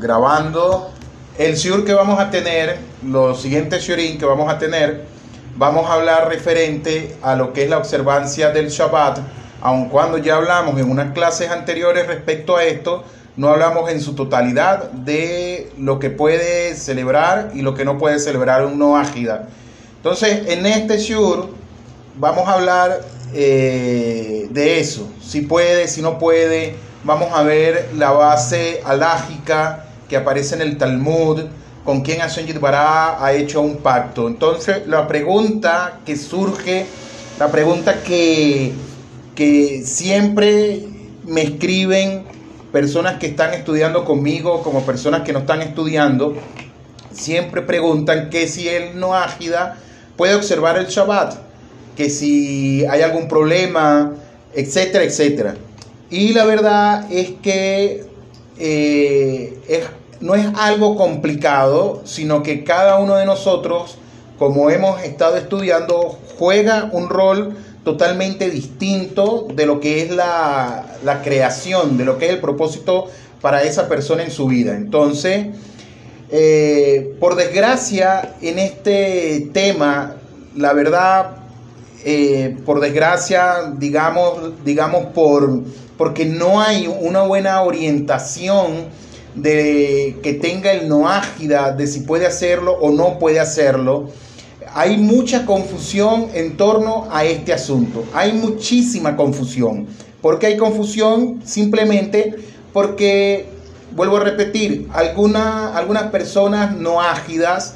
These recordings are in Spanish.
grabando. El shiur que vamos a tener, los siguientes shiurim que vamos a tener, vamos a hablar referente a lo que es la observancia del Shabbat, aun cuando ya hablamos en unas clases anteriores respecto a esto, no hablamos en su totalidad de lo que puede celebrar y lo que no puede celebrar un no ágida. Entonces, en este shiur vamos a hablar eh, de eso, si puede, si no puede, vamos a ver la base alágica que aparece en el Talmud, con quien Hashem Yitbará ha hecho un pacto. Entonces, la pregunta que surge, la pregunta que, que siempre me escriben personas que están estudiando conmigo, como personas que no están estudiando, siempre preguntan que si el no ágida puede observar el Shabbat, que si hay algún problema, etcétera, etcétera. Y la verdad es que eh, no es algo complicado, sino que cada uno de nosotros, como hemos estado estudiando, juega un rol totalmente distinto de lo que es la, la creación, de lo que es el propósito para esa persona en su vida. Entonces, eh, por desgracia, en este tema, la verdad, eh, por desgracia, digamos, digamos por, porque no hay una buena orientación de que tenga el no ágida de si puede hacerlo o no puede hacerlo. Hay mucha confusión en torno a este asunto. Hay muchísima confusión. ¿Por qué hay confusión? Simplemente porque vuelvo a repetir, algunas personas no ágidas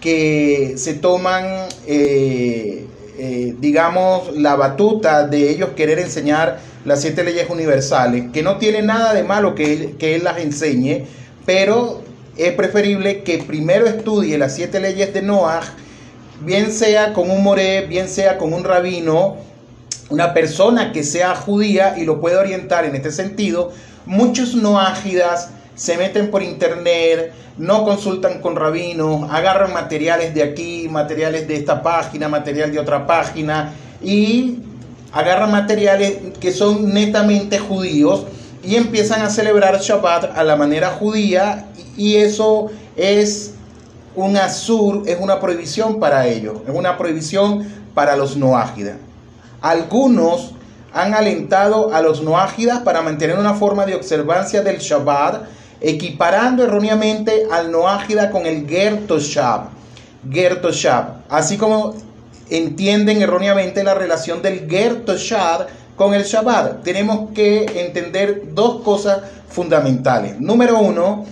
que se toman, eh, eh, digamos, la batuta de ellos querer enseñar las siete leyes universales, que no tiene nada de malo que que él las enseñe, pero es preferible que primero estudie las siete leyes de Noah, bien sea con un moré, bien sea con un rabino, una persona que sea judía y lo puede orientar en este sentido. Muchos noágidas se meten por internet, no consultan con rabinos, agarran materiales de aquí, materiales de esta página, material de otra página y agarran materiales que son netamente judíos y empiezan a celebrar Shabbat a la manera judía y eso es un azur, es una prohibición para ellos, es una prohibición para los noágidas. Algunos han alentado a los noágidas para mantener una forma de observancia del Shabbat equiparando erróneamente al Noágida con el Gertoshab. Gertoshab. Así como entienden erróneamente la relación del Gertoshab con el Shabbat. Tenemos que entender dos cosas fundamentales. Número uno,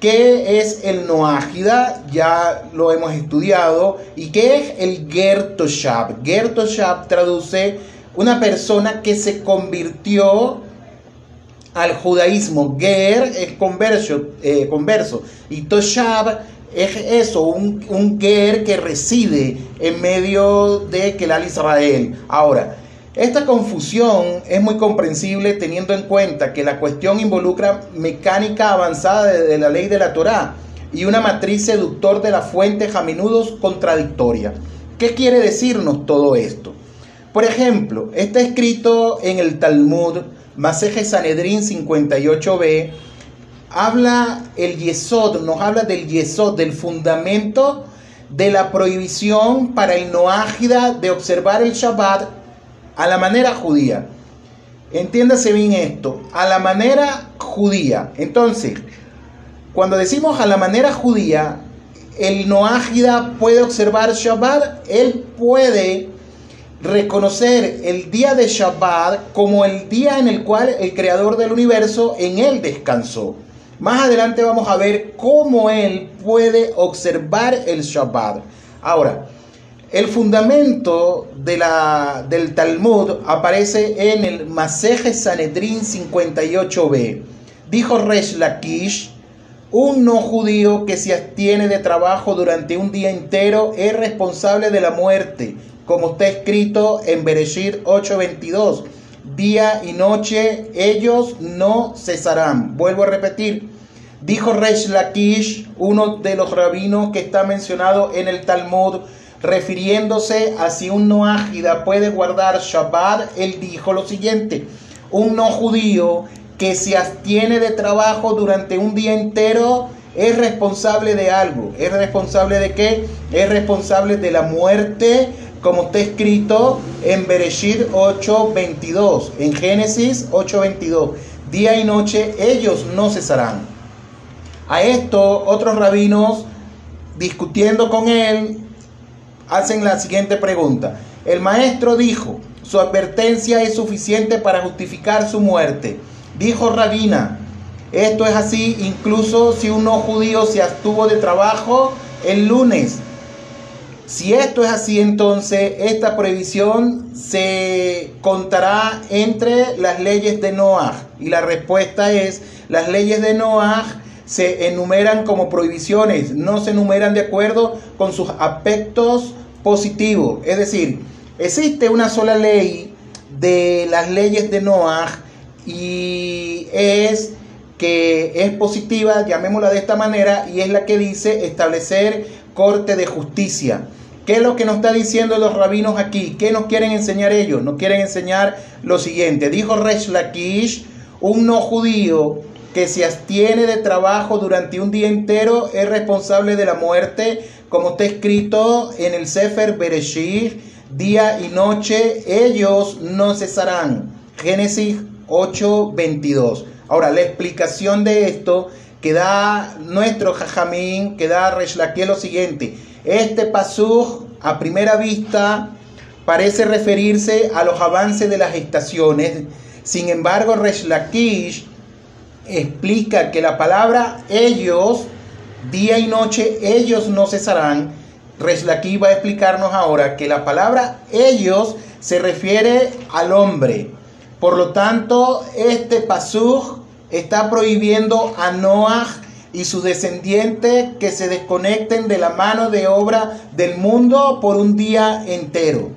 ¿qué es el Noágida? Ya lo hemos estudiado. ¿Y qué es el Gertoshab? Gertoshab traduce una persona que se convirtió al judaísmo. Ger es converso, eh, converso y Toshab es eso, un, un, que reside en medio de Kelal Israel. Ahora, esta confusión es muy comprensible teniendo en cuenta que la cuestión involucra mecánica avanzada de, la ley de la Torá y una matriz seductor de la fuente a menudo contradictoria. ¿Qué quiere decirnos todo esto? Por ejemplo, está escrito en el Talmud Maseje Sanedrín 58b, habla el Yesod, nos habla del Yesod, del fundamento de la prohibición para el Noágida de observar el Shabbat a la manera judía. Entiéndase bien esto, a la manera judía. Entonces, cuando decimos a la manera judía, el Noágida puede observar Shabbat, él puede reconocer el día de Shabbat como el día en el cual el creador del universo en él descansó. Más adelante vamos a ver cómo él puede observar el Shabbat. Ahora, el fundamento de la, del Talmud aparece en el Maseje Sanedrin 58b. Dijo Resh Lakish, un no judío que se abstiene de trabajo durante un día entero es responsable de la muerte como está escrito en Bereshit 8:22. Día y noche ellos no cesarán. Vuelvo a repetir. Dijo Resh Lakish, uno de los rabinos que está mencionado en el Talmud, refiriéndose a si un no puede guardar Shabbat, él dijo lo siguiente: un no judío que se abstiene de trabajo durante un día entero es responsable de algo. ¿Es responsable de qué? Es responsable de la muerte, como está escrito en Bereshit 8:22, en Génesis 8:22. Día y noche ellos no cesarán. A esto otros rabinos discutiendo con él hacen la siguiente pregunta. El maestro dijo, su advertencia es suficiente para justificar su muerte. Dijo Rabina, esto es así incluso si un no judío se abstuvo de trabajo el lunes. Si esto es así, entonces esta prohibición se contará entre las leyes de Noah. Y la respuesta es, las leyes de Noah se enumeran como prohibiciones, no se enumeran de acuerdo con sus aspectos positivos. Es decir, existe una sola ley de las leyes de Noah y es que es positiva, llamémosla de esta manera, y es la que dice establecer corte de justicia. ¿Qué es lo que nos está diciendo los rabinos aquí? ¿Qué nos quieren enseñar ellos? Nos quieren enseñar lo siguiente. Dijo Resh Lakish, un no judío que se abstiene de trabajo durante un día entero es responsable de la muerte, como está escrito en el Sefer Bereshit, día y noche, ellos no cesarán. Génesis 8:22. Ahora, la explicación de esto que da nuestro Jajamín, que da Reshlaquiel lo siguiente. Este pasú, a primera vista, parece referirse a los avances de las estaciones. Sin embargo, Reshlakish explica que la palabra ellos, día y noche, ellos no cesarán. Reshlakish va a explicarnos ahora que la palabra ellos se refiere al hombre. Por lo tanto, este pasú está prohibiendo a Noah y sus descendientes que se desconecten de la mano de obra del mundo por un día entero.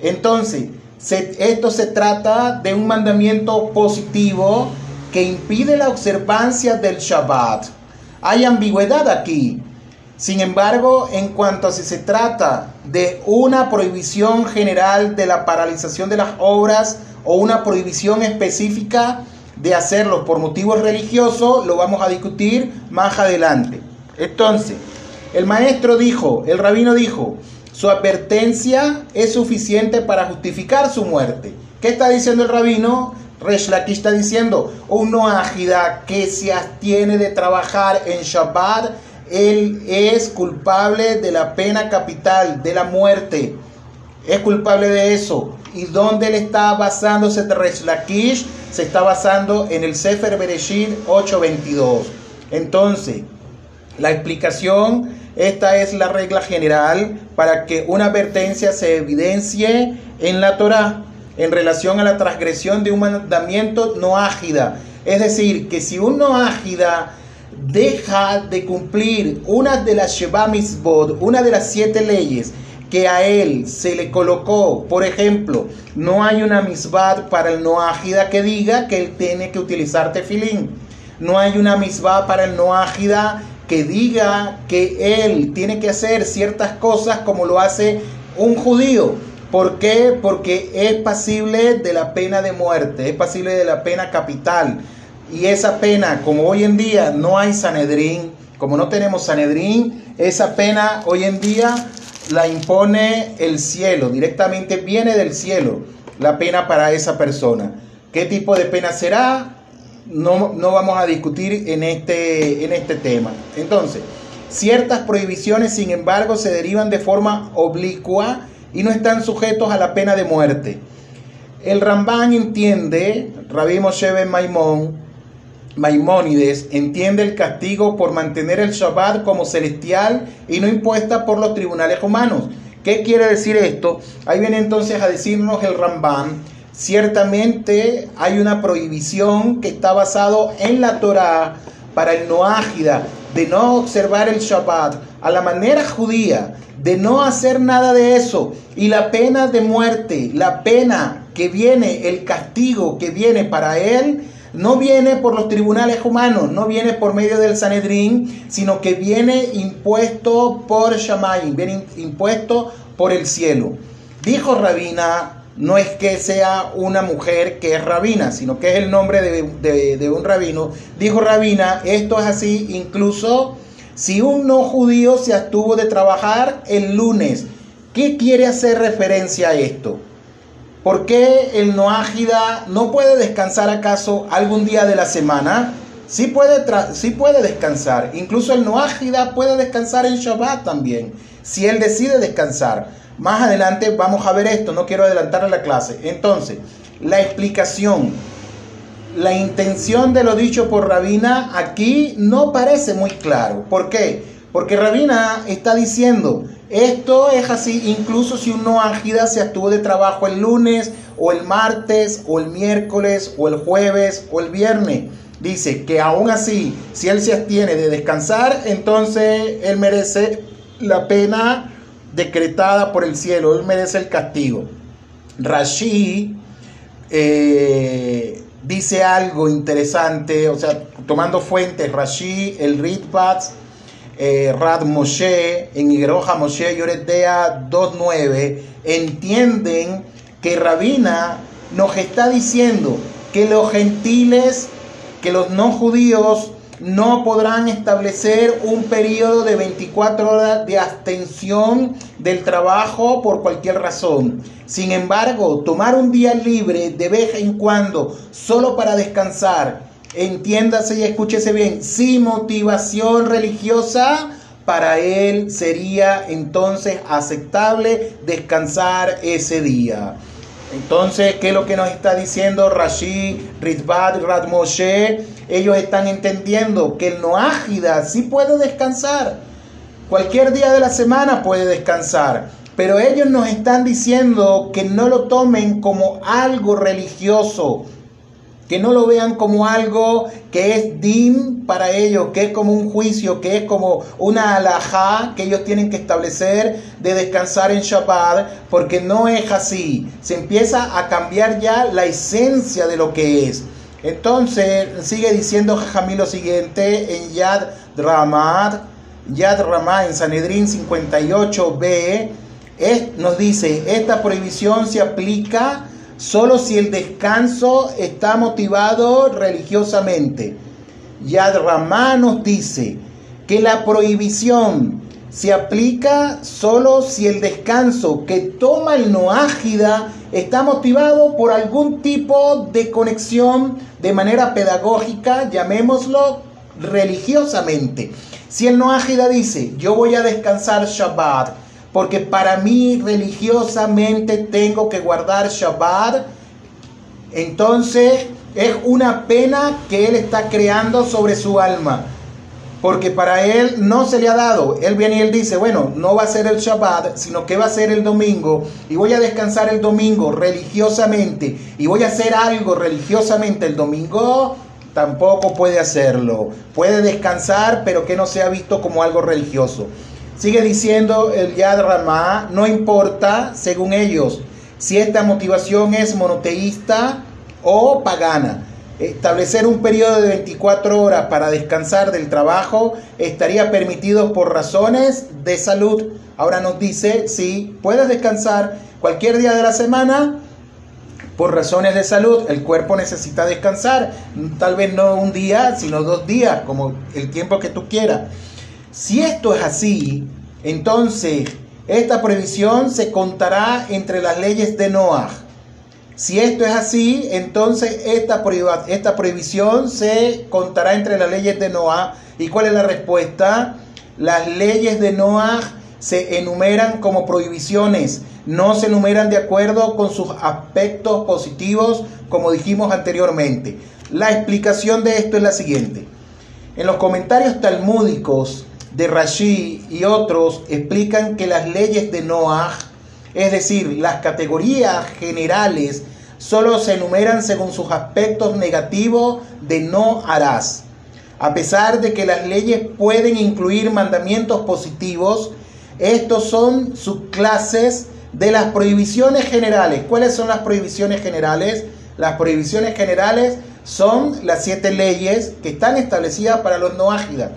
Entonces, esto se trata de un mandamiento positivo que impide la observancia del Shabbat. Hay ambigüedad aquí. Sin embargo, en cuanto a si se trata de una prohibición general de la paralización de las obras o una prohibición específica, de hacerlo por motivos religiosos, lo vamos a discutir más adelante. Entonces, el maestro dijo, el rabino dijo, su advertencia es suficiente para justificar su muerte. ¿Qué está diciendo el rabino? Reshlaki está diciendo, uno ágida que se abstiene de trabajar en Shabbat, él es culpable de la pena capital, de la muerte. Es culpable de eso. ¿Y dónde le está basándose Lakish? Se está basando en el Sefer Bereshit 8:22. Entonces, la explicación, esta es la regla general para que una advertencia se evidencie en la Torah en relación a la transgresión de un mandamiento no ágida. Es decir, que si un no ágida deja de cumplir una de las Sheba Mitzvot, una de las siete leyes, que a él se le colocó, por ejemplo, no hay una misbah para el noágida que diga que él tiene que utilizar tefilín. No hay una misbah para el noágida que diga que él tiene que hacer ciertas cosas como lo hace un judío. ¿Por qué? Porque es pasible de la pena de muerte, es pasible de la pena capital. Y esa pena, como hoy en día no hay Sanedrín, como no tenemos Sanedrín, esa pena hoy en día la impone el cielo, directamente viene del cielo la pena para esa persona. ¿Qué tipo de pena será? No, no vamos a discutir en este, en este tema. Entonces, ciertas prohibiciones, sin embargo, se derivan de forma oblicua y no están sujetos a la pena de muerte. El Rambán entiende, Rabbi Moshe Ben Maimón, Maimónides entiende el castigo por mantener el Shabbat como celestial y no impuesta por los tribunales humanos. ¿Qué quiere decir esto? Ahí viene entonces a decirnos el Rambam, ciertamente hay una prohibición que está basado en la Torah para el noágida de no observar el Shabbat a la manera judía, de no hacer nada de eso y la pena de muerte, la pena que viene, el castigo que viene para él, no viene por los tribunales humanos, no viene por medio del Sanedrín, sino que viene impuesto por Shammai, viene impuesto por el cielo. Dijo Rabina, no es que sea una mujer que es rabina, sino que es el nombre de, un rabino. Dijo rabina, esto es así incluso si un no judío se abstuvo de trabajar el lunes. ¿Qué quiere hacer referencia a esto? ¿Por qué el noágida no puede descansar acaso algún día de la semana? Sí puede, sí puede descansar. Incluso el noágida puede descansar en Shabbat también, si él decide descansar. Más adelante vamos a ver esto, no quiero adelantar la clase. Entonces, la explicación, la intención de lo dicho por Rabina aquí no parece muy claro. ¿Por qué? Porque Rabina está diciendo, esto es así, incluso si uno ágida se estuvo de trabajo el lunes o el martes o el miércoles o el jueves o el viernes. Dice que aún así, si él se abstiene de descansar, entonces él merece la pena decretada por el cielo, él merece el castigo. Rashi eh, dice algo interesante, o sea, tomando fuentes, Rashi, el Ritbatz, eh, Rad Moshe, en Igeroja Moshe Yoredea 2.9, entienden que Rabina nos está diciendo que los gentiles, que los no judíos, no podrán establecer un periodo de 24 horas de abstención del trabajo por cualquier razón. Sin embargo, tomar un día libre de vez en cuando solo para descansar, entiéndase y escúchese bien, sin motivación religiosa, para él sería entonces aceptable descansar ese día. Entonces, ¿qué es lo que nos está diciendo Rashi, Rizbat, Radmoshe? Ellos están entendiendo que el Noágida sí puede descansar. Cualquier día de la semana puede descansar. Pero ellos nos están diciendo que no lo tomen como algo religioso, que no lo vean como algo que es din para ellos, que es como un juicio, que es como una alajá que ellos tienen que establecer de descansar en Shabbat, porque no es así. Se empieza a cambiar ya la esencia de lo que es. Entonces sigue diciendo Jamí lo siguiente en Yad Ramad, Yad Ramad en Sanedrín 58b, nos dice, esta prohibición se aplica solo si el descanso está motivado religiosamente. Yad Ramá nos dice que la prohibición se aplica solo si el descanso que toma el noágida está motivado por algún tipo de conexión de manera pedagógica, llamémoslo religiosamente. Si el noágida dice, yo voy a descansar Shabbat, porque para mí religiosamente tengo que guardar Shabbat, entonces es una pena que él está creando sobre su alma. Porque para él no se le ha dado. Él viene y él dice, bueno, no va a ser el Shabbat, sino que va a ser el domingo. Y voy a descansar el domingo religiosamente. Y voy a hacer algo religiosamente el domingo. Tampoco puede hacerlo. Puede descansar, pero que no sea visto como algo religioso. Sigue diciendo el Yad Ramá, no importa, según ellos, si esta motivación es monoteísta o pagana. Establecer un periodo de 24 horas para descansar del trabajo estaría permitido por razones de salud. Ahora nos dice, sí, puedes descansar cualquier día de la semana por razones de salud. El cuerpo necesita descansar, tal vez no un día, sino dos días, como el tiempo que tú quieras. Si esto es así, entonces esta prohibición se contará entre las leyes de Noah. Si esto es así, entonces esta, esta prohibición se contará entre las leyes de Noah. ¿Y cuál es la respuesta? Las leyes de Noah se enumeran como prohibiciones, no se enumeran de acuerdo con sus aspectos positivos, como dijimos anteriormente. La explicación de esto es la siguiente. En los comentarios talmúdicos de Rashi y otros explican que las leyes de Noah, es decir, las categorías generales, solo se enumeran según sus aspectos negativos de no harás. A pesar de que las leyes pueden incluir mandamientos positivos, estos son subclases de las prohibiciones generales. ¿Cuáles son las prohibiciones generales? Las prohibiciones generales son las siete leyes que están establecidas para los no ágidas.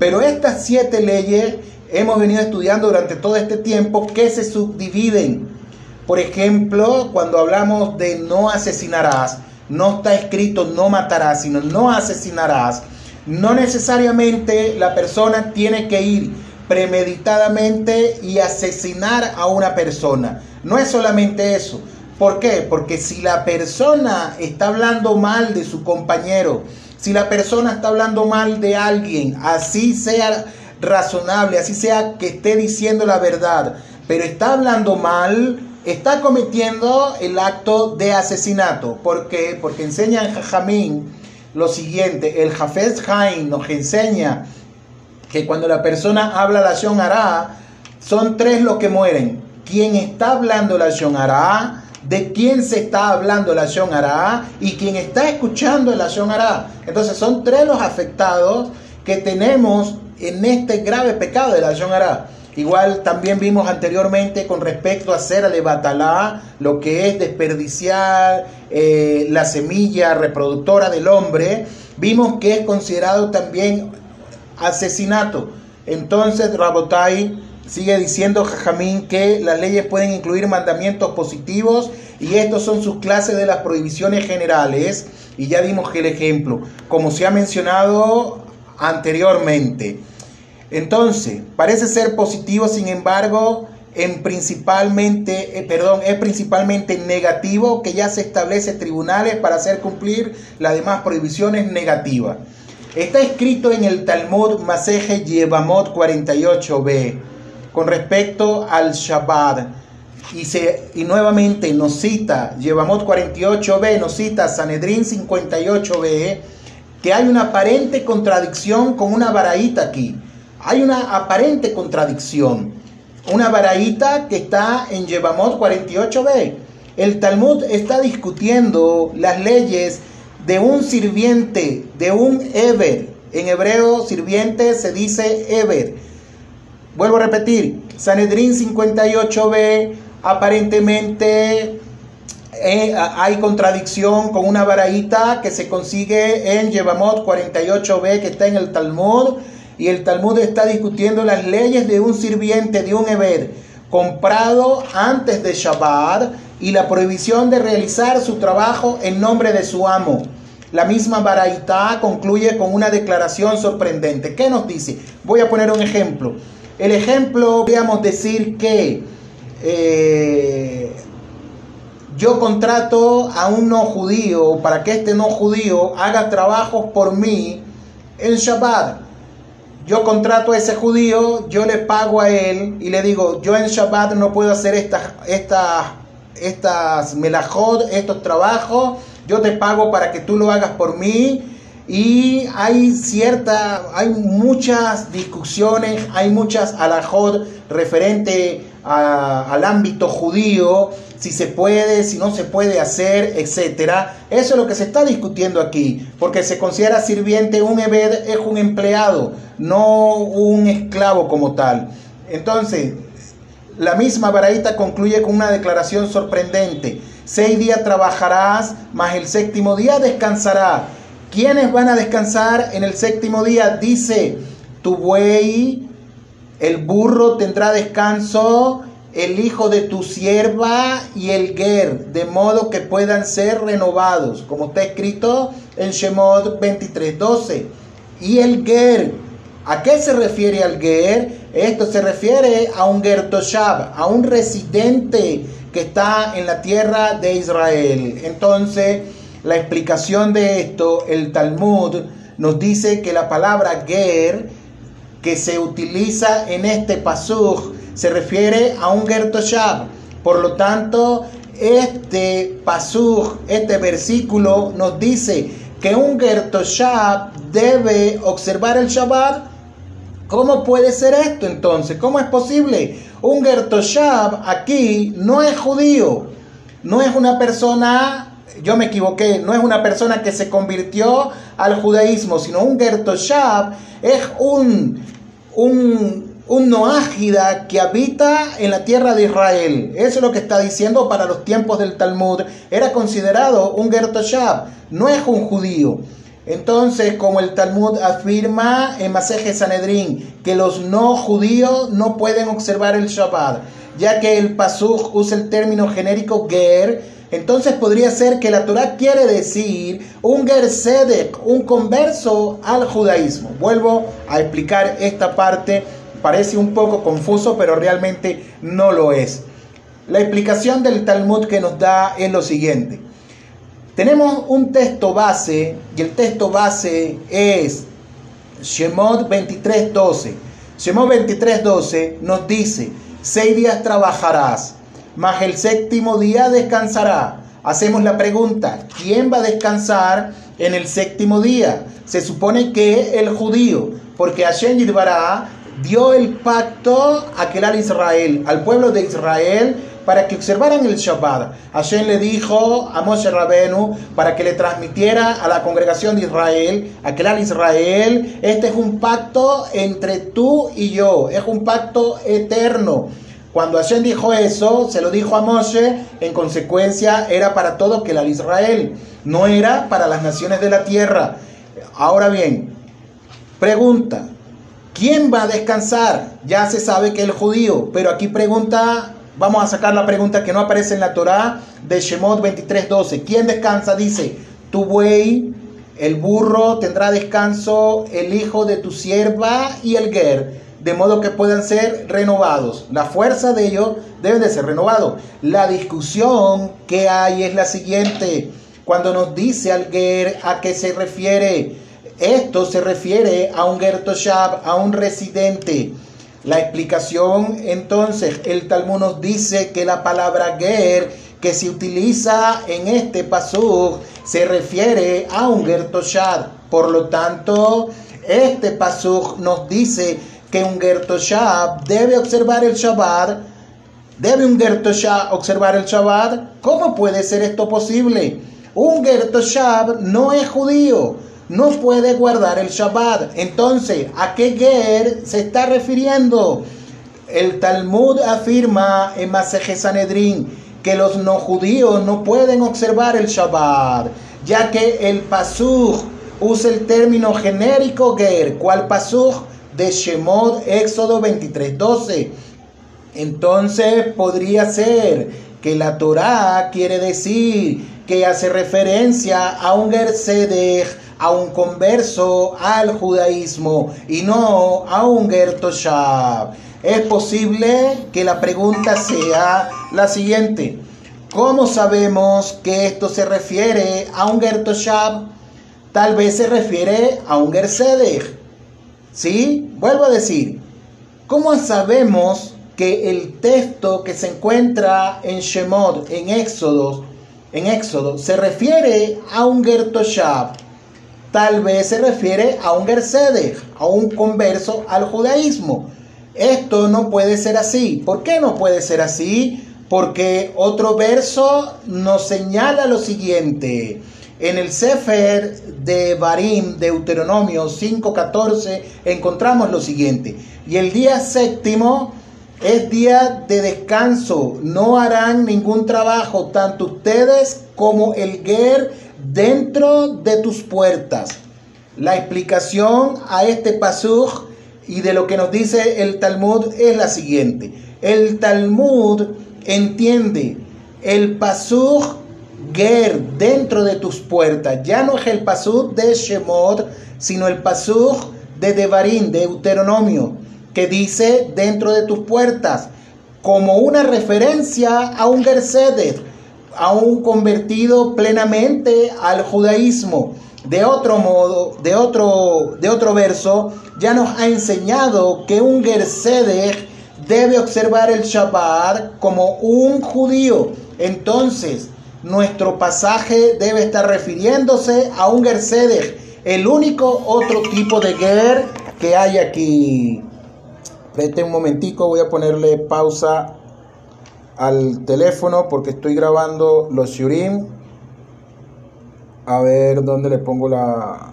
Pero estas siete leyes hemos venido estudiando durante todo este tiempo que se subdividen Por ejemplo, cuando hablamos de no asesinarás, no está escrito no matarás, sino no asesinarás. No necesariamente la persona tiene que ir premeditadamente y asesinar a una persona. No es solamente eso. ¿Por qué? Porque si la persona está hablando mal de su compañero, si la persona está hablando mal de alguien, así sea razonable, así sea que esté diciendo la verdad, pero está hablando mal, está cometiendo el acto de asesinato. ¿Por qué? Porque enseña en Jajamín lo siguiente, el Jafez Hain nos enseña que cuando la persona habla la Shon son tres los que mueren. Quien está hablando la Shon de quién se está hablando la Shon y quien está escuchando la Shon Entonces son tres los afectados que tenemos en este grave pecado de la Shon Igual también vimos anteriormente con respecto a hacer de batalá, lo que es desperdiciar eh, la semilla reproductora del hombre, vimos que es considerado también asesinato. Entonces, Rabotai, Sigue diciendo Jajamín que las leyes pueden incluir mandamientos positivos y estos son sus clases de las prohibiciones generales. Y ya dimos el ejemplo, como se ha mencionado anteriormente. Entonces, parece ser positivo, sin embargo, en principalmente, eh, perdón, es principalmente negativo que ya se establece tribunales para hacer cumplir las demás prohibiciones negativas. Está escrito en el Talmud Maseje Yevamot 48b con respecto al Shabbat. Y, se, y nuevamente nos cita Llevamot 48b, nos cita Sanedrín 58b, que hay una aparente contradicción con una varaíta aquí. Hay una aparente contradicción. Una varaíta que está en Yevamot 48b. El Talmud está discutiendo las leyes de un sirviente, de un Eber. En hebreo, sirviente se dice Eber Vuelvo a repetir, Sanedrín 58b, aparentemente eh, hay contradicción con una varaíta que se consigue en Yevamot 48b que está en el Talmud y el Talmud está discutiendo las leyes de un sirviente, de un Eber, comprado antes de Shabbat y la prohibición de realizar su trabajo en nombre de su amo. La misma Baraita concluye con una declaración sorprendente. ¿Qué nos dice? Voy a poner un ejemplo. El ejemplo, podríamos decir que eh, yo contrato a un no judío para que este no judío haga trabajos por mí en Shabbat. Yo contrato a ese judío, yo le pago a él y le digo, yo en Shabbat no puedo hacer estas, estas, estas melajot, estos trabajos, yo te pago para que tú lo hagas por mí y hay cierta, hay muchas discusiones, hay muchas alajot referente al ámbito judío, si se puede, si no se puede hacer, etcétera. Eso es lo que se está discutiendo aquí, porque se considera sirviente un ebed es un empleado, no un esclavo como tal. Entonces, la misma Baraita concluye con una declaración sorprendente. Seis días trabajarás, mas el séptimo día descansará ¿Quiénes van a descansar en el séptimo día? Dice, tu buey, el burro tendrá descanso, el hijo de tu sierva y el ger, de modo que puedan ser renovados, como está escrito en Shemot 23:12. Y el ger, ¿a qué se refiere al ger? Esto se refiere a un gertoshab, a un residente que está en la tierra de Israel. Entonces, la explicación de esto, el Talmud nos dice que la palabra ger que se utiliza en este pasuj se refiere a un gertoshab. Por lo tanto, este pasuj, este versículo nos dice que un gertoshab debe observar el Shabbat. ¿Cómo puede ser esto entonces? ¿Cómo es posible? Un gertoshab aquí no es judío, no es una persona yo me equivoqué, no es una persona que se convirtió al judaísmo, sino un Gertoshab, es un, un, un noágida que habita en la tierra de Israel. Eso es lo que está diciendo para los tiempos del Talmud. Era considerado un Gertoshab, no es un judío. Entonces, como el Talmud afirma en Maseje Sanedrín, que los no judíos no pueden observar el Shabbat. ya que el pasuj usa el término genérico ger, entonces podría ser que la Torah quiere decir un ger sedek, un converso al judaísmo. Vuelvo a explicar esta parte, parece un poco confuso, pero realmente no lo es. La explicación del Talmud que nos da es lo siguiente. Tenemos un texto base y el texto base es Shemot 23:12. Shemot 23:12 nos dice, seis días trabajarás, mas el séptimo día descansará. Hacemos la pregunta, ¿quién va a descansar en el séptimo día? Se supone que el judío, porque Hashem Yidbará dio el pacto a aquel Israel, al pueblo de Israel, para que observaran el Shabbat. Hashem le dijo a Moshe Rabenu para que le transmitiera a la congregación de Israel, a aquel Israel, este es un pacto entre tú y yo, es un pacto eterno. Cuando Hashem dijo eso, se lo dijo a Moshe, en consecuencia era para todo que Israel, no era para las naciones de la tierra. Ahora bien, pregunta, ¿quién va a descansar? Ya se sabe que el judío, pero aquí pregunta Vamos a sacar la pregunta que no aparece en la Torá de Shemot 23:12. ¿Quién descansa? Dice, tu buey, el burro tendrá descanso, el hijo de tu sierva y el ger, de modo que puedan ser renovados. La fuerza de ellos debe de ser renovado. La discusión que hay es la siguiente. Cuando nos dice al ger, ¿a qué se refiere? Esto se refiere a un ger toshab, a un residente. La explicación entonces, el Talmud nos dice que la palabra ger que se utiliza en este pasuk se refiere a un ger toshad. Por lo tanto, este pasuk nos dice que un ger toshad debe observar el Shabbat. ¿Debe un ger toshad observar el Shabbat? ¿Cómo puede ser esto posible? Un ger toshad no es judío no puede guardar el Shabbat. Entonces, ¿a qué Ger se está refiriendo? El Talmud afirma en Maseje Sanedrin que los no judíos no pueden observar el Shabbat, ya que el Pasuj usa el término genérico Ger. ¿Cuál Pasuj? De Shemot, Éxodo 23:12. Entonces podría ser que la Torah quiere decir que hace referencia a un Ger Sedech a un converso al judaísmo y no a un Gertoshab. Es posible que la pregunta sea la siguiente. ¿Cómo sabemos que esto se refiere a un Gertoshab? Tal vez se refiere a un Gersedech. ¿Sí? Vuelvo a decir, ¿cómo sabemos que el texto que se encuentra en Shemot, en Éxodo, en Éxodo, se refiere a un Gertoshab? Tal vez se refiere a un Gersede, a un converso al judaísmo. Esto no puede ser así. ¿Por qué no puede ser así? Porque otro verso nos señala lo siguiente. En el Sefer de Barim, Deuteronomio 5:14, encontramos lo siguiente. Y el día séptimo es día de descanso. No harán ningún trabajo, tanto ustedes como el Ger dentro de tus puertas. La explicación a este pasuj y de lo que nos dice el Talmud es la siguiente. El Talmud entiende el pasuj ger dentro de tus puertas. Ya no es el pasuj de Shemot, sino el pasuj de Devarim, de Deuteronomio, que dice dentro de tus puertas, como una referencia a un Gersedet aún convertido plenamente al judaísmo. De otro modo, de otro, de otro verso, ya nos ha enseñado que un Gersedech debe observar el Shabbat como un judío. Entonces, nuestro pasaje debe estar refiriéndose a un Gersedech, el único otro tipo de Ger que hay aquí. Vete un momentico, voy a ponerle pausa al teléfono porque estoy grabando los shurim. A ver dónde le pongo la...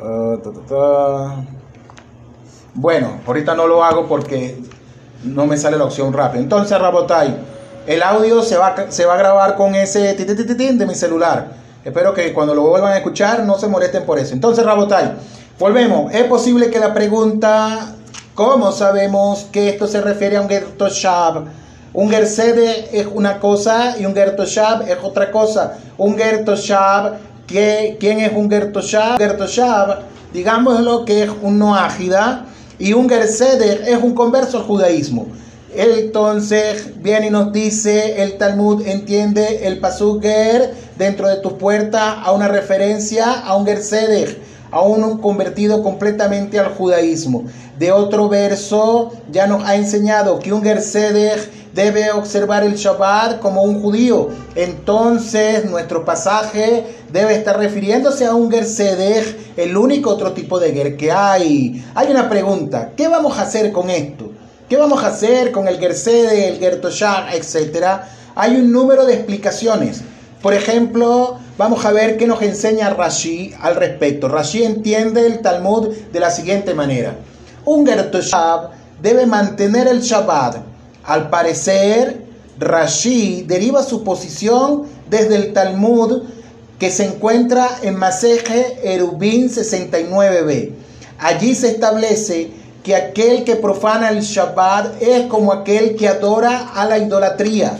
Ah, bueno, ahorita no lo hago porque no me sale la opción rápida. Entonces, Rabotai, el audio se va, se va a grabar con ese de mi celular. Espero que cuando lo vuelvan a escuchar no se molesten por eso. Entonces, Rabotai, volvemos. Es posible que la pregunta ¿Cómo sabemos que esto se refiere a un Gertoshab? Un Gersede es una cosa y un Gertoshab es otra cosa. Un Gertoshab, ¿quién es un Gertoshab? Gertoshab, digamos lo que es un Noágida y un Gersede es un converso al judaísmo. Entonces viene y nos dice, el Talmud entiende el Pasuk Ger dentro de tus puertas a una referencia a un Gersedech, a un convertido completamente al judaísmo. De otro verso ya nos ha enseñado que un Gersedech debe observar el Shabbat como un judío. Entonces nuestro pasaje debe estar refiriéndose a un Gersedech, el único otro tipo de Ger que hay. Hay una pregunta, ¿qué vamos a hacer con esto? ¿Qué vamos a hacer con el Gersede, el Gertoshar, etcétera? Hay un número de explicaciones. Por ejemplo, vamos a ver qué nos enseña Rashi al respecto. Rashi entiende el Talmud de la siguiente manera. Un Gertoshab debe mantener el Shabbat. Al parecer, Rashi deriva su posición desde el Talmud que se encuentra en Maseje Erubin 69b. Allí se establece que aquel que profana el Shabbat es como aquel que adora a la idolatría.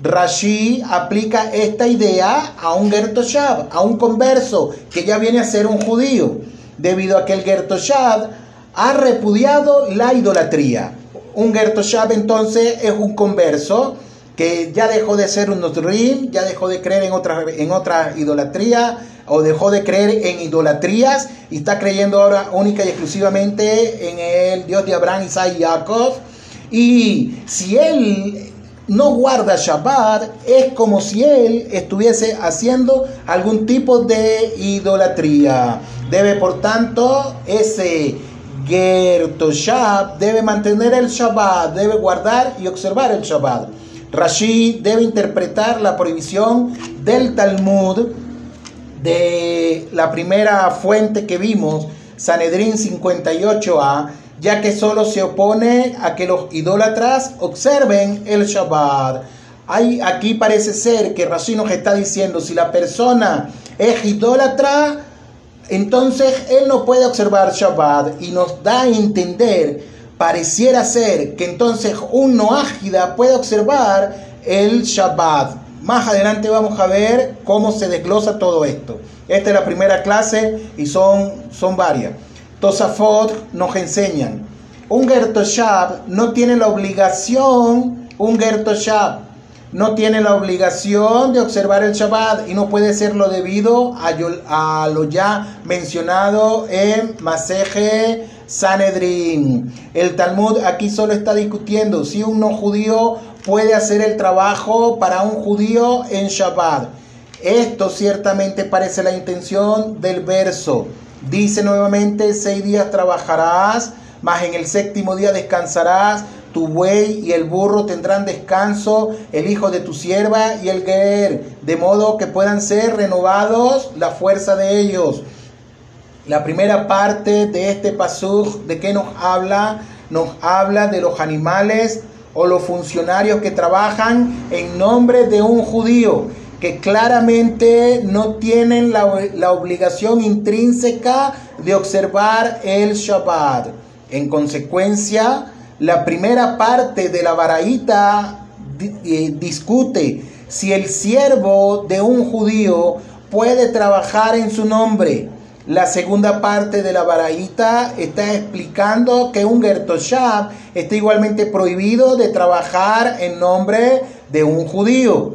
Rashi aplica esta idea a un Gertoshab, a un converso que ya viene a ser un judío, debido a que el Gertoshab ha repudiado la idolatría. Un Gertoshab entonces es un converso que ya dejó de ser un Notrim, ya dejó de creer en otra, en otra idolatría, o dejó de creer en idolatrías y está creyendo ahora única y exclusivamente en el Dios de Abraham, Isaac y Jacob. Y si él no guarda Shabbat, es como si él estuviese haciendo algún tipo de idolatría. Debe, por tanto, ese Gertoshab debe mantener el Shabbat, debe guardar y observar el Shabbat. Rashi debe interpretar la prohibición del Talmud de la primera fuente que vimos, Sanedrín 58a, ya que solo se opone a que los idólatras observen el Shabbat. Hay, aquí parece ser que Rashi nos está diciendo, si la persona es idólatra, entonces él no puede observar Shabbat y nos da a entender, pareciera ser que entonces un noágida puede observar el Shabbat. Más adelante vamos a ver cómo se desglosa todo esto. Esta es la primera clase y son, son varias. Tosafot nos enseñan. Un Gertoshab no tiene la obligación, un Gertoshab no tiene la obligación de observar el Shabbat y no puede serlo debido a, a lo ya mencionado en Maseje Sanedrin. El Talmud aquí solo está discutiendo si un no judío puede hacer el trabajo para un judío en Shabbat. Esto ciertamente parece la intención del verso. Dice nuevamente, seis días trabajarás, mas en el séptimo día descansarás. Tu buey y el burro tendrán descanso, el hijo de tu sierva y el guer, de modo que puedan ser renovados la fuerza de ellos. La primera parte de este pasuk, ¿de qué nos habla? Nos habla de los animales o los funcionarios que trabajan en nombre de un judío, que claramente no tienen la, obligación intrínseca de observar el Shabbat. En consecuencia, la primera parte de la baraíta eh, discute si el siervo de un judío puede trabajar en su nombre la segunda parte de la Baraíta está explicando que un Gertoshab está igualmente prohibido de trabajar en nombre de un judío.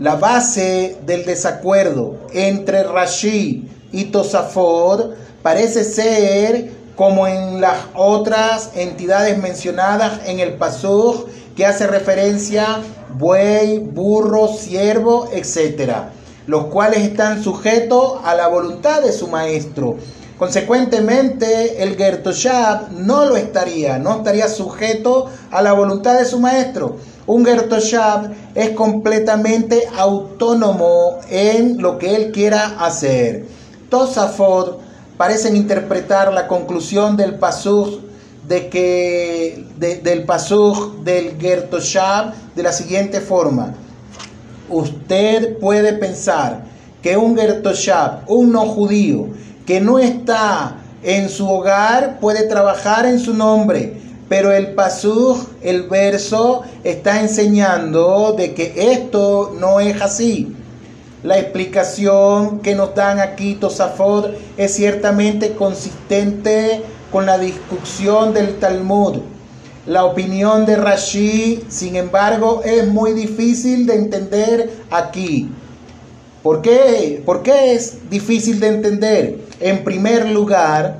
La base del desacuerdo entre Rashi y Tosafot parece ser como en las otras entidades mencionadas en el Pasuk que hace referencia buey, burro, siervo, etcétera los cuales están sujetos a la voluntad de su maestro. Consecuentemente, el Gertoshab no lo estaría, no estaría sujeto a la voluntad de su maestro. Un Gertoshab es completamente autónomo en lo que él quiera hacer. Tosafot parecen interpretar la conclusión del pasuk de que del pasuk del Gertoshab de la siguiente forma usted puede pensar que un Gertoshab, un no judío, que no está en su hogar puede trabajar en su nombre, pero el pasuj, el verso, está enseñando de que esto no es así. La explicación que nos dan aquí Tosafot es ciertamente consistente con la discusión del Talmud. La opinión de Rashi, sin embargo, es muy difícil de entender aquí. ¿Por qué? ¿Por qué es difícil de entender? En primer lugar,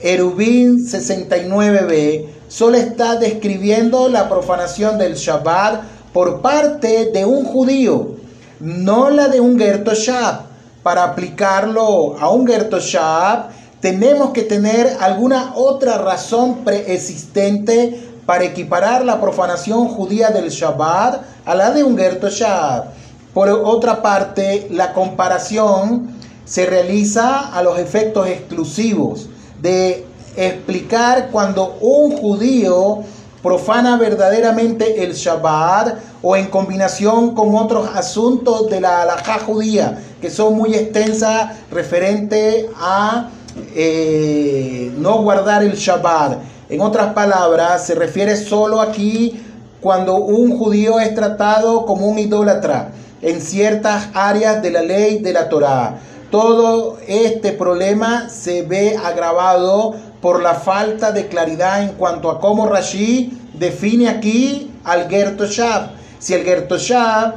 Erubín 69b solo está describiendo la profanación del Shabbat por parte de un judío, no la de un Gertoshab. Para aplicarlo a un Gertoshab, tenemos que tener alguna otra razón preexistente para equiparar la profanación judía del Shabbat a la de un Gertoshab. Por otra parte, la comparación se realiza a los efectos exclusivos de explicar cuando un judío profana verdaderamente el Shabbat o en combinación con otros asuntos de la halajá judía que son muy extensas referente a eh, no guardar el Shabbat. En otras palabras, se refiere solo aquí cuando un judío es tratado como un idólatra en ciertas áreas de la ley de la Torá. Todo este problema se ve agravado por la falta de claridad en cuanto a cómo Rashi define aquí al Gertoshab. Si el Gertoshab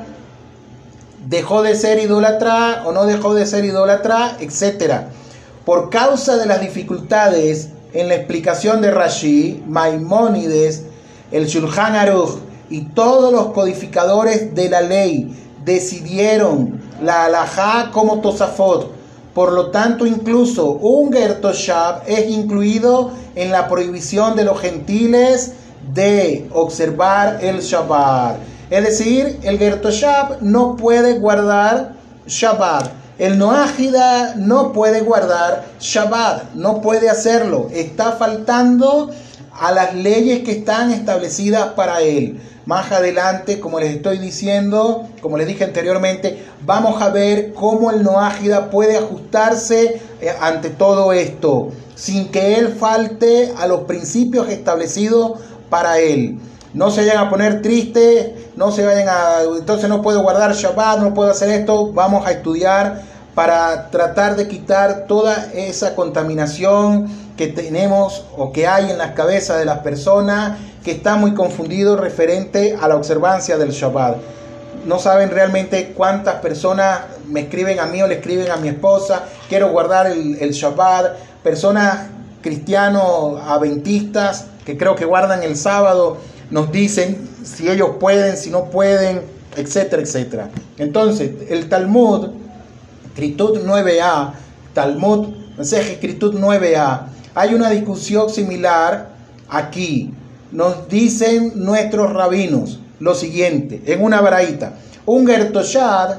dejó de ser idólatra o no dejó de ser idólatra, etc. Por causa de las dificultades en la explicación de Rashi, Maimónides, el Shulchan Aruch y todos los codificadores de la ley decidieron la alajá como Tosafot. Por lo tanto, incluso un Gertoshab es incluido en la prohibición de los gentiles de observar el Shabbat. Es decir, el Gertoshab no puede guardar Shabbat. El Noágida no puede guardar Shabbat, no puede hacerlo. Está faltando a las leyes que están establecidas para él. Más adelante, como les estoy diciendo, como les dije anteriormente, vamos a ver cómo el Noágida puede ajustarse eh, ante todo esto, sin que él falte a los principios establecidos para él. No se vayan a poner tristes, no se vayan a... Entonces no puedo guardar Shabbat, no puedo hacer esto. Vamos a estudiar para tratar de quitar toda esa contaminación que tenemos o que hay en las cabezas de las personas que está muy confundido referente a la observancia del Shabbat. No saben realmente cuántas personas me escriben a mí o le escriben a mi esposa, quiero guardar el, el Shabbat, personas cristianos adventistas que creo que guardan el sábado, nos dicen si ellos pueden, si no pueden, etcétera, etcétera. Entonces, el Talmud, Escritud 9a, Talmud, mensaje Escritud 9a, hay una discusión similar aquí nos dicen nuestros rabinos lo siguiente, en una baraita, un Gertoshad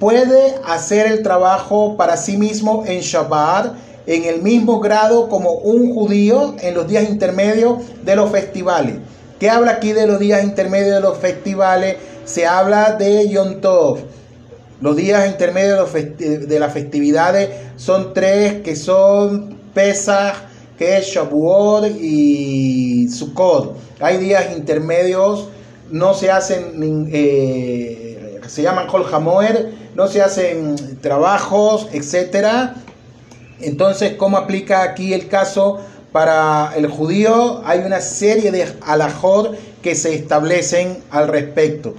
puede hacer el trabajo para sí mismo en Shabbat en el mismo grado como un judío en los días intermedios de los festivales. ¿Qué habla aquí de los días intermedios de los festivales? Se habla de Yom Tov. Los días intermedios de las festividades son tres que son Pesach, que es Shavuot y Sukkot. Hay días intermedios, no se hacen, eh, se llaman Kol Hamoer, no se hacen trabajos, etc. Entonces, ¿cómo aplica aquí el caso para el judío? Hay una serie de alajot que se establecen al respecto.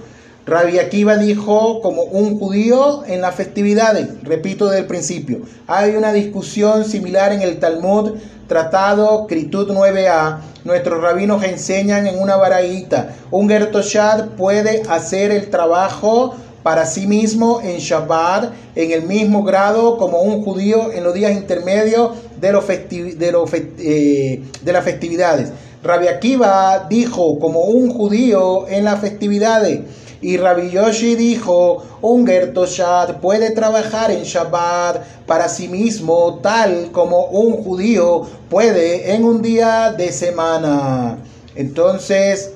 Rabbi Akiva dijo como un judío en las festividades, repito desde el principio. Hay una discusión similar en el Talmud, tratado Critud 9a. Nuestros rabinos enseñan en una baraíta, un Gertoshad puede hacer el trabajo para sí mismo en Shabbat en el mismo grado como un judío en los días intermedios de, los de, eh, de las festividades. Rabbi Akiva dijo como un judío en las festividades. Y Rabbi Yoshi dijo, un Gertoshad puede trabajar en Shabbat para sí mismo, tal como un judío puede en un día de semana. Entonces,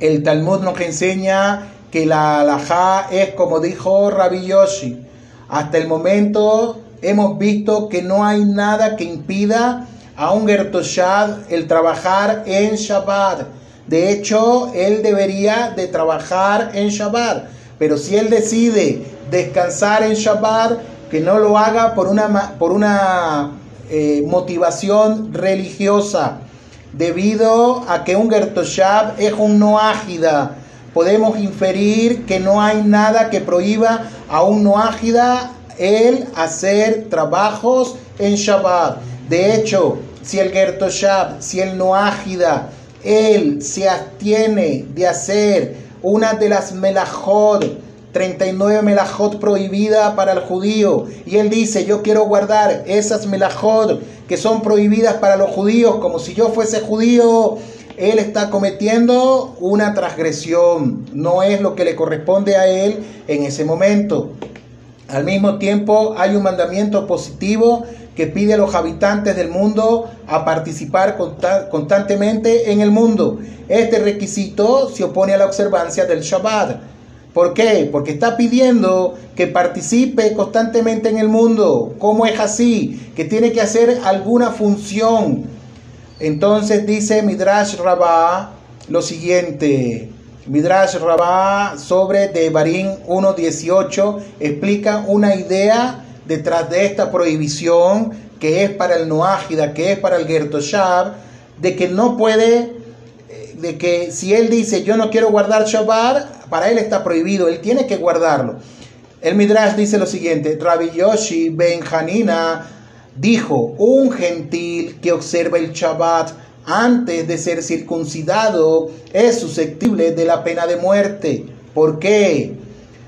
el Talmud nos enseña que la halajá es como dijo Rabbi Yoshi. Hasta el momento hemos visto que no hay nada que impida a un Gertoshad el trabajar en Shabbat. De hecho, él debería de trabajar en Shabbat. Pero si él decide descansar en Shabbat, que no lo haga por una, por una eh, motivación religiosa, debido a que un Gertoshab es un noágida. Podemos inferir que no hay nada que prohíba a un noágida el hacer trabajos en Shabbat. De hecho, si el Gertoshab, si el noágida, él se abstiene de hacer una de las melajot, 39 melajot prohibida para el judío, y él dice, yo quiero guardar esas melajot que son prohibidas para los judíos, como si yo fuese judío, él está cometiendo una transgresión, no es lo que le corresponde a él en ese momento. Al mismo tiempo hay un mandamiento positivo que pide a los habitantes del mundo a participar constantemente en el mundo. Este requisito se opone a la observancia del Shabbat. ¿Por qué? Porque está pidiendo que participe constantemente en el mundo. ¿Cómo es así? Que tiene que hacer alguna función. Entonces dice Midrash Rabbah lo siguiente. Midrash Rabbah sobre Devarim 1.18 explica una idea detrás de esta prohibición que es para el Noágida, que es para el Gertoshab, de que no puede, eh, de que si él dice yo no quiero guardar Shabbat, para él está prohibido, él tiene que guardarlo. El Midrash dice lo siguiente, Rabbi Yoshi Ben Hanina dijo, un gentil que observa el Shabbat antes de ser circuncidado es susceptible de la pena de muerte. ¿Por qué?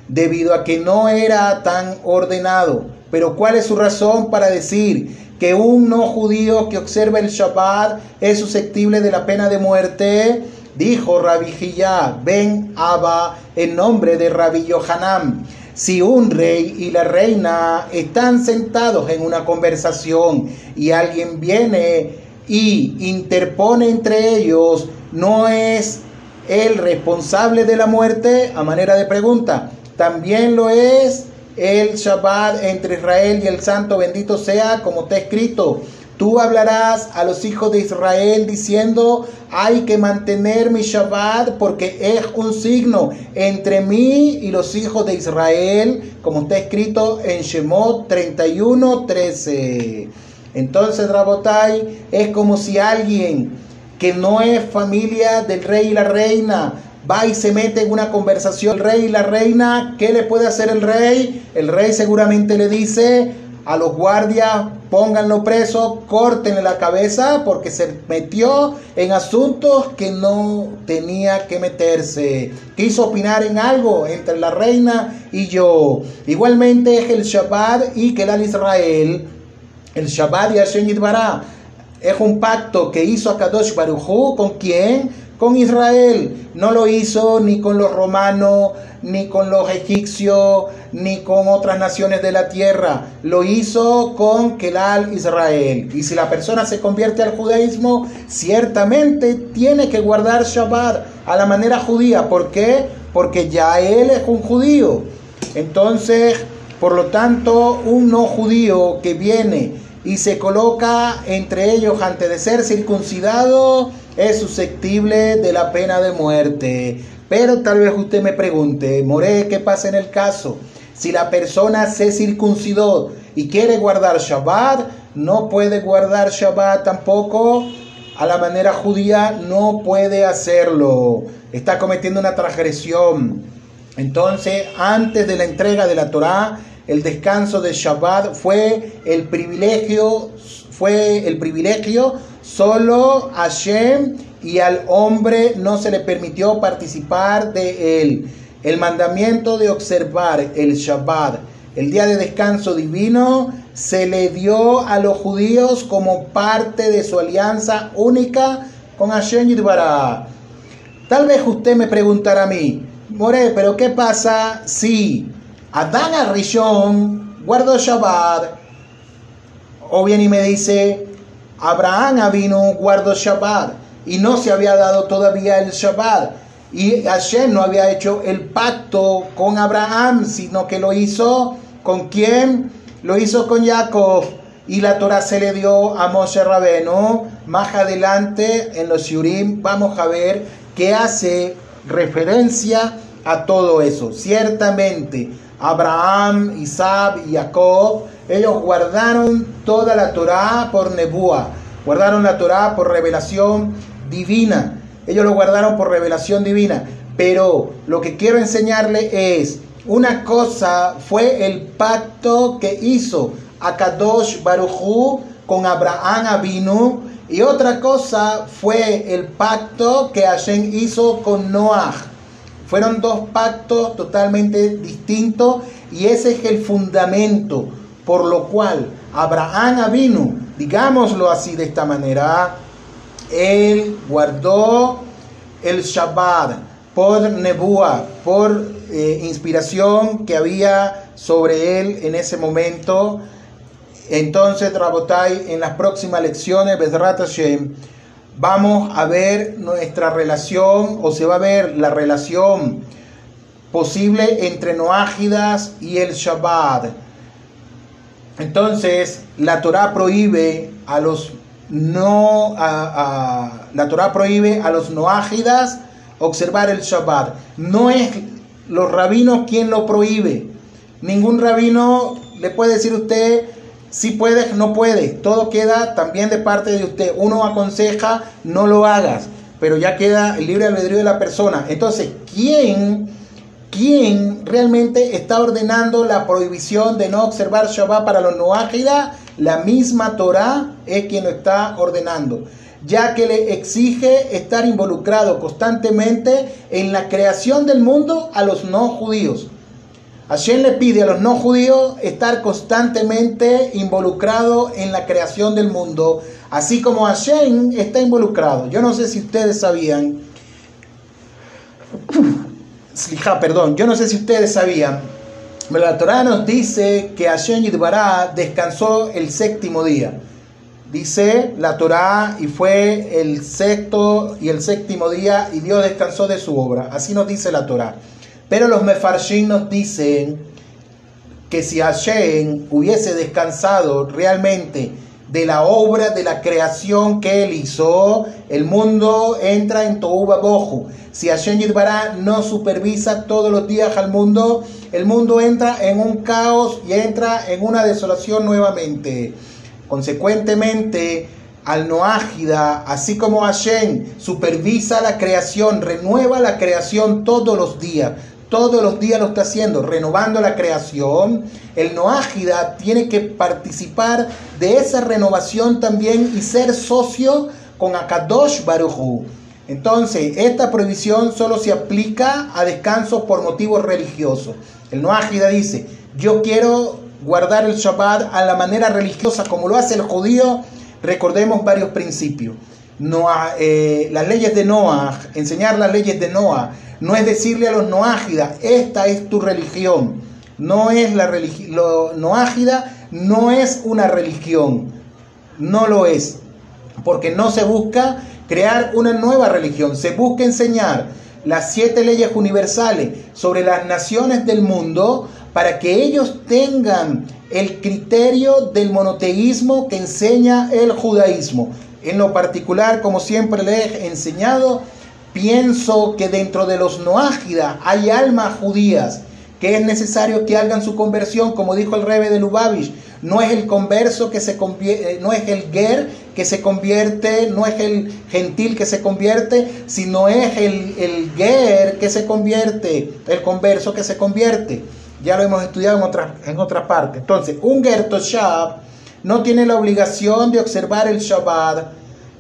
Debido a que no era tan ordenado. Pero ¿cuál es su razón para decir que un no judío que observa el Shabbat es susceptible de la pena de muerte? Dijo Rabbi Hiyá ben Abba en nombre de Rabbi Yohanan. Si un rey y la reina están sentados en una conversación y alguien viene y interpone entre ellos, ¿no es el responsable de la muerte? A manera de pregunta, también lo es el Shabbat entre Israel y el Santo, bendito sea, como está escrito. Tú hablarás a los hijos de Israel diciendo, hay que mantener mi Shabbat porque es un signo entre mí y los hijos de Israel, como está escrito en Shemot 31, 13. Entonces, Rabotai, es como si alguien que no es familia del rey y la reina, va y se mete en una conversación el rey y la reina, ¿qué le puede hacer el rey? El rey seguramente le dice a los guardias, pónganlo preso, córtenle la cabeza porque se metió en asuntos que no tenía que meterse. Quiso opinar en algo entre la reina y yo. Igualmente es el Shabbat y Kelal Israel. El Shabbat y Hashem Yitbará es un pacto que hizo a Kadosh Barujú con quién? Con Israel. No lo hizo ni con los romanos, ni con los egipcios, ni con otras naciones de la tierra. Lo hizo con Kelal Israel. Y si la persona se convierte al judaísmo, ciertamente tiene que guardar Shabbat a la manera judía. ¿Por qué? Porque ya él es un judío. Entonces, por lo tanto, un no judío que viene y se coloca entre ellos antes de ser circuncidado, es susceptible de la pena de muerte. Pero tal vez usted me pregunte, More, ¿qué pasa en el caso? Si la persona se circuncidó y quiere guardar Shabbat, no puede guardar Shabbat tampoco. A la manera judía no puede hacerlo. Está cometiendo una transgresión. Entonces, antes de la entrega de la Torá, el descanso de Shabbat fue el privilegio, fue el privilegio solo a Shem y al hombre no se le permitió participar de él. El mandamiento de observar el Shabbat, el día de descanso divino, se le dio a los judíos como parte de su alianza única con Hashem Yidbará. Tal vez usted me preguntará a mí, More, pero ¿qué pasa si Adán Arishon guardó Shabbat? O bien y me dice, Abraham vino guardó Shabbat y no se había dado todavía el Shabbat. Y Hashem no había hecho el pacto con Abraham, sino que lo hizo con quién? lo hizo con Jacob y la Torah se le dio a Moshe Rabeno. Más adelante en los Shurim vamos a ver que hace referencia a todo eso. Ciertamente, Abraham, Isaac y Jacob, ellos guardaron toda la Torah por Nebúa, guardaron la Torah por revelación divina. Ellos lo guardaron por revelación divina. Pero lo que quiero enseñarle es, una cosa fue el pacto que hizo Akadosh Baruchu con Abraham Avinu y otra cosa fue el pacto que Hashem hizo con Noah. Fueron dos pactos totalmente distintos y ese es el fundamento por lo cual Abraham Avinu, digámoslo así de esta manera, él guardó el Shabbat por Nebúa, por eh, inspiración que había sobre él en ese momento entonces, Rabotai, en las próximas lecciones, vamos a ver nuestra relación, o se va a ver la relación posible entre Noágidas y el Shabbat. Entonces, la Torah prohíbe a los no la Torah prohíbe a los noágidas observar el Shabbat. No es los rabinos quien lo prohíbe. Ningún rabino le puede decir a usted si puedes, no puedes. Todo queda también de parte de usted. Uno aconseja, no lo hagas. Pero ya queda el libre albedrío de la persona. Entonces, ¿quién, quién realmente está ordenando la prohibición de no observar Shabbat para los noágidas? La misma Torah es quien lo está ordenando ya que le exige estar involucrado constantemente en la creación del mundo a los no judíos. Hashem le pide a los no judíos estar constantemente involucrado en la creación del mundo, así como Hashem está involucrado. Yo no sé si ustedes sabían, perdón, yo no sé si ustedes sabían, pero la Torah nos dice que Hashem Yidbará descansó el séptimo día. Dice la Torah y fue el sexto y el séptimo día y Dios descansó de su obra. Así nos dice la Torah. Pero los mefarshim nos dicen que si Hashem hubiese descansado realmente de la obra de la creación que él hizo, el mundo entra en Touba Boju. Si Hashem Yirbará no supervisa todos los días al mundo, el mundo entra en un caos y entra en una desolación nuevamente. Consecuentemente, al Noágida, así como Hashem supervisa la creación, renueva la creación todos los días, todos los días lo está haciendo, renovando la creación. El Noágida tiene que participar de esa renovación también y ser socio con Akadosh Baruchu. Entonces, esta prohibición solo se aplica a descansos por motivos religiosos. El Noágida dice, yo quiero guardar el Shabbat a la manera religiosa como lo hace el judío. Recordemos varios principios. Eh, las leyes de Noah, enseñar las leyes de Noah, no es decirle a los noágidas, esta es tu religión. No es la religión. Noágida no es una religión. No lo es. Porque no se busca crear una nueva religión. Se busca enseñar las siete leyes universales sobre las naciones del mundo para que ellos tengan el criterio del monoteísmo que enseña el judaísmo. En lo particular, como siempre le he enseñado, Pienso que dentro de los noágidas hay almas judías que es necesario que hagan su conversión, como dijo el rebe de Lubavitch. No es el converso que se convierte, eh, no es el ger que se convierte, no es el gentil que se convierte, sino es el, el ger que se convierte, el converso que se convierte. Ya lo hemos estudiado en otra, en otra parte. Entonces, un ger toshab no tiene la obligación de observar el Shabbat,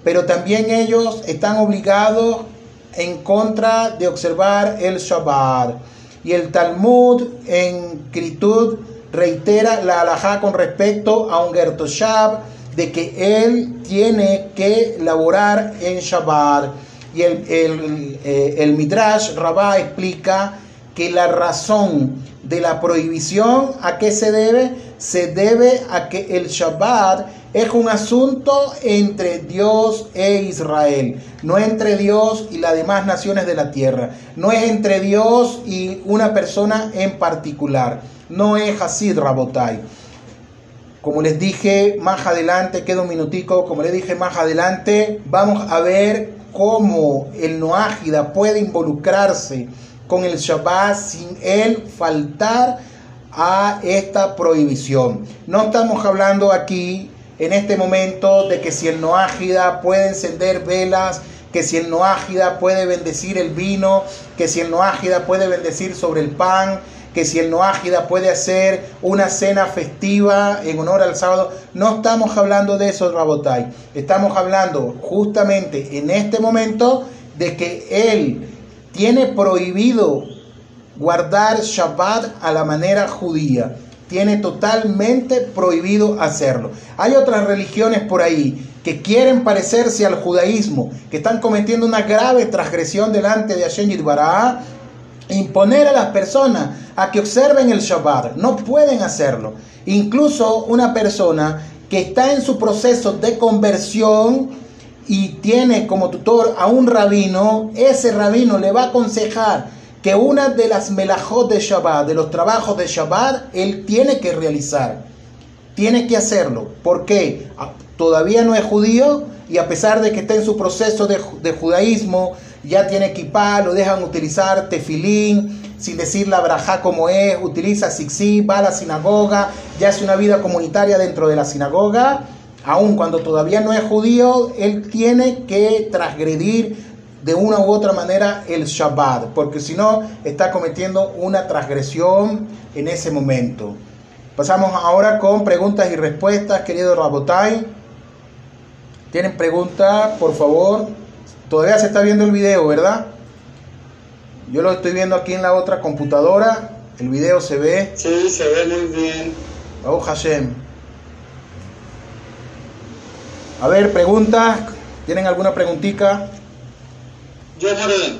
pero también ellos están obligados en contra de observar el Shabbat. Y el Talmud en Kritud reitera la alajá con respecto a un Gertoshab de que él tiene que laborar en Shabbat. Y el, el, eh, el Midrash Rabbah explica que la razón de la prohibición a qué se debe? Se debe a que el Shabbat es un asunto entre Dios e Israel, no entre Dios y las demás naciones de la tierra, no es entre Dios y una persona en particular, no es así, Rabotai. Como les dije más adelante, queda un minutico, como les dije más adelante, vamos a ver cómo el noágida puede involucrarse con el Shabbat sin él faltar a esta prohibición. No estamos hablando aquí en este momento de que si el noágida puede encender velas, que si el noágida puede bendecir el vino, que si el noágida puede bendecir sobre el pan, que si el noágida puede hacer una cena festiva en honor al sábado. No estamos hablando de eso, Rabotai. Estamos hablando justamente en este momento de que él tiene prohibido guardar Shabbat a la manera judía. Tiene totalmente prohibido hacerlo. Hay otras religiones por ahí que quieren parecerse al judaísmo, que están cometiendo una grave transgresión delante de Hashem Yitbará, imponer a las personas a que observen el Shabbat. No pueden hacerlo. Incluso una persona que está en su proceso de conversión y tiene como tutor a un rabino, ese rabino le va a aconsejar que una de las melajot de Shabbat, de los trabajos de Shabbat, él tiene que realizar. Tiene que hacerlo. ¿Por qué? Todavía no es judío y a pesar de que está en su proceso de, judaísmo, ya tiene equipar, lo dejan utilizar tefilín, sin decir la braja como es, utiliza sixi, va a la sinagoga, ya hace una vida comunitaria dentro de la sinagoga, aun cuando todavía no es judío, él tiene que transgredir de una u otra manera el Shabbat, porque si no está cometiendo una transgresión en ese momento. Pasamos ahora con preguntas y respuestas, querido Rabotai. ¿Tienen preguntas? Por favor. Todavía se está viendo el video, ¿verdad? Yo lo estoy viendo aquí en la otra computadora. El video se ve. Sí, se ve muy bien. Oh, Hashem. A ver, preguntas. ¿Tienen alguna preguntita? Yo, Moreno.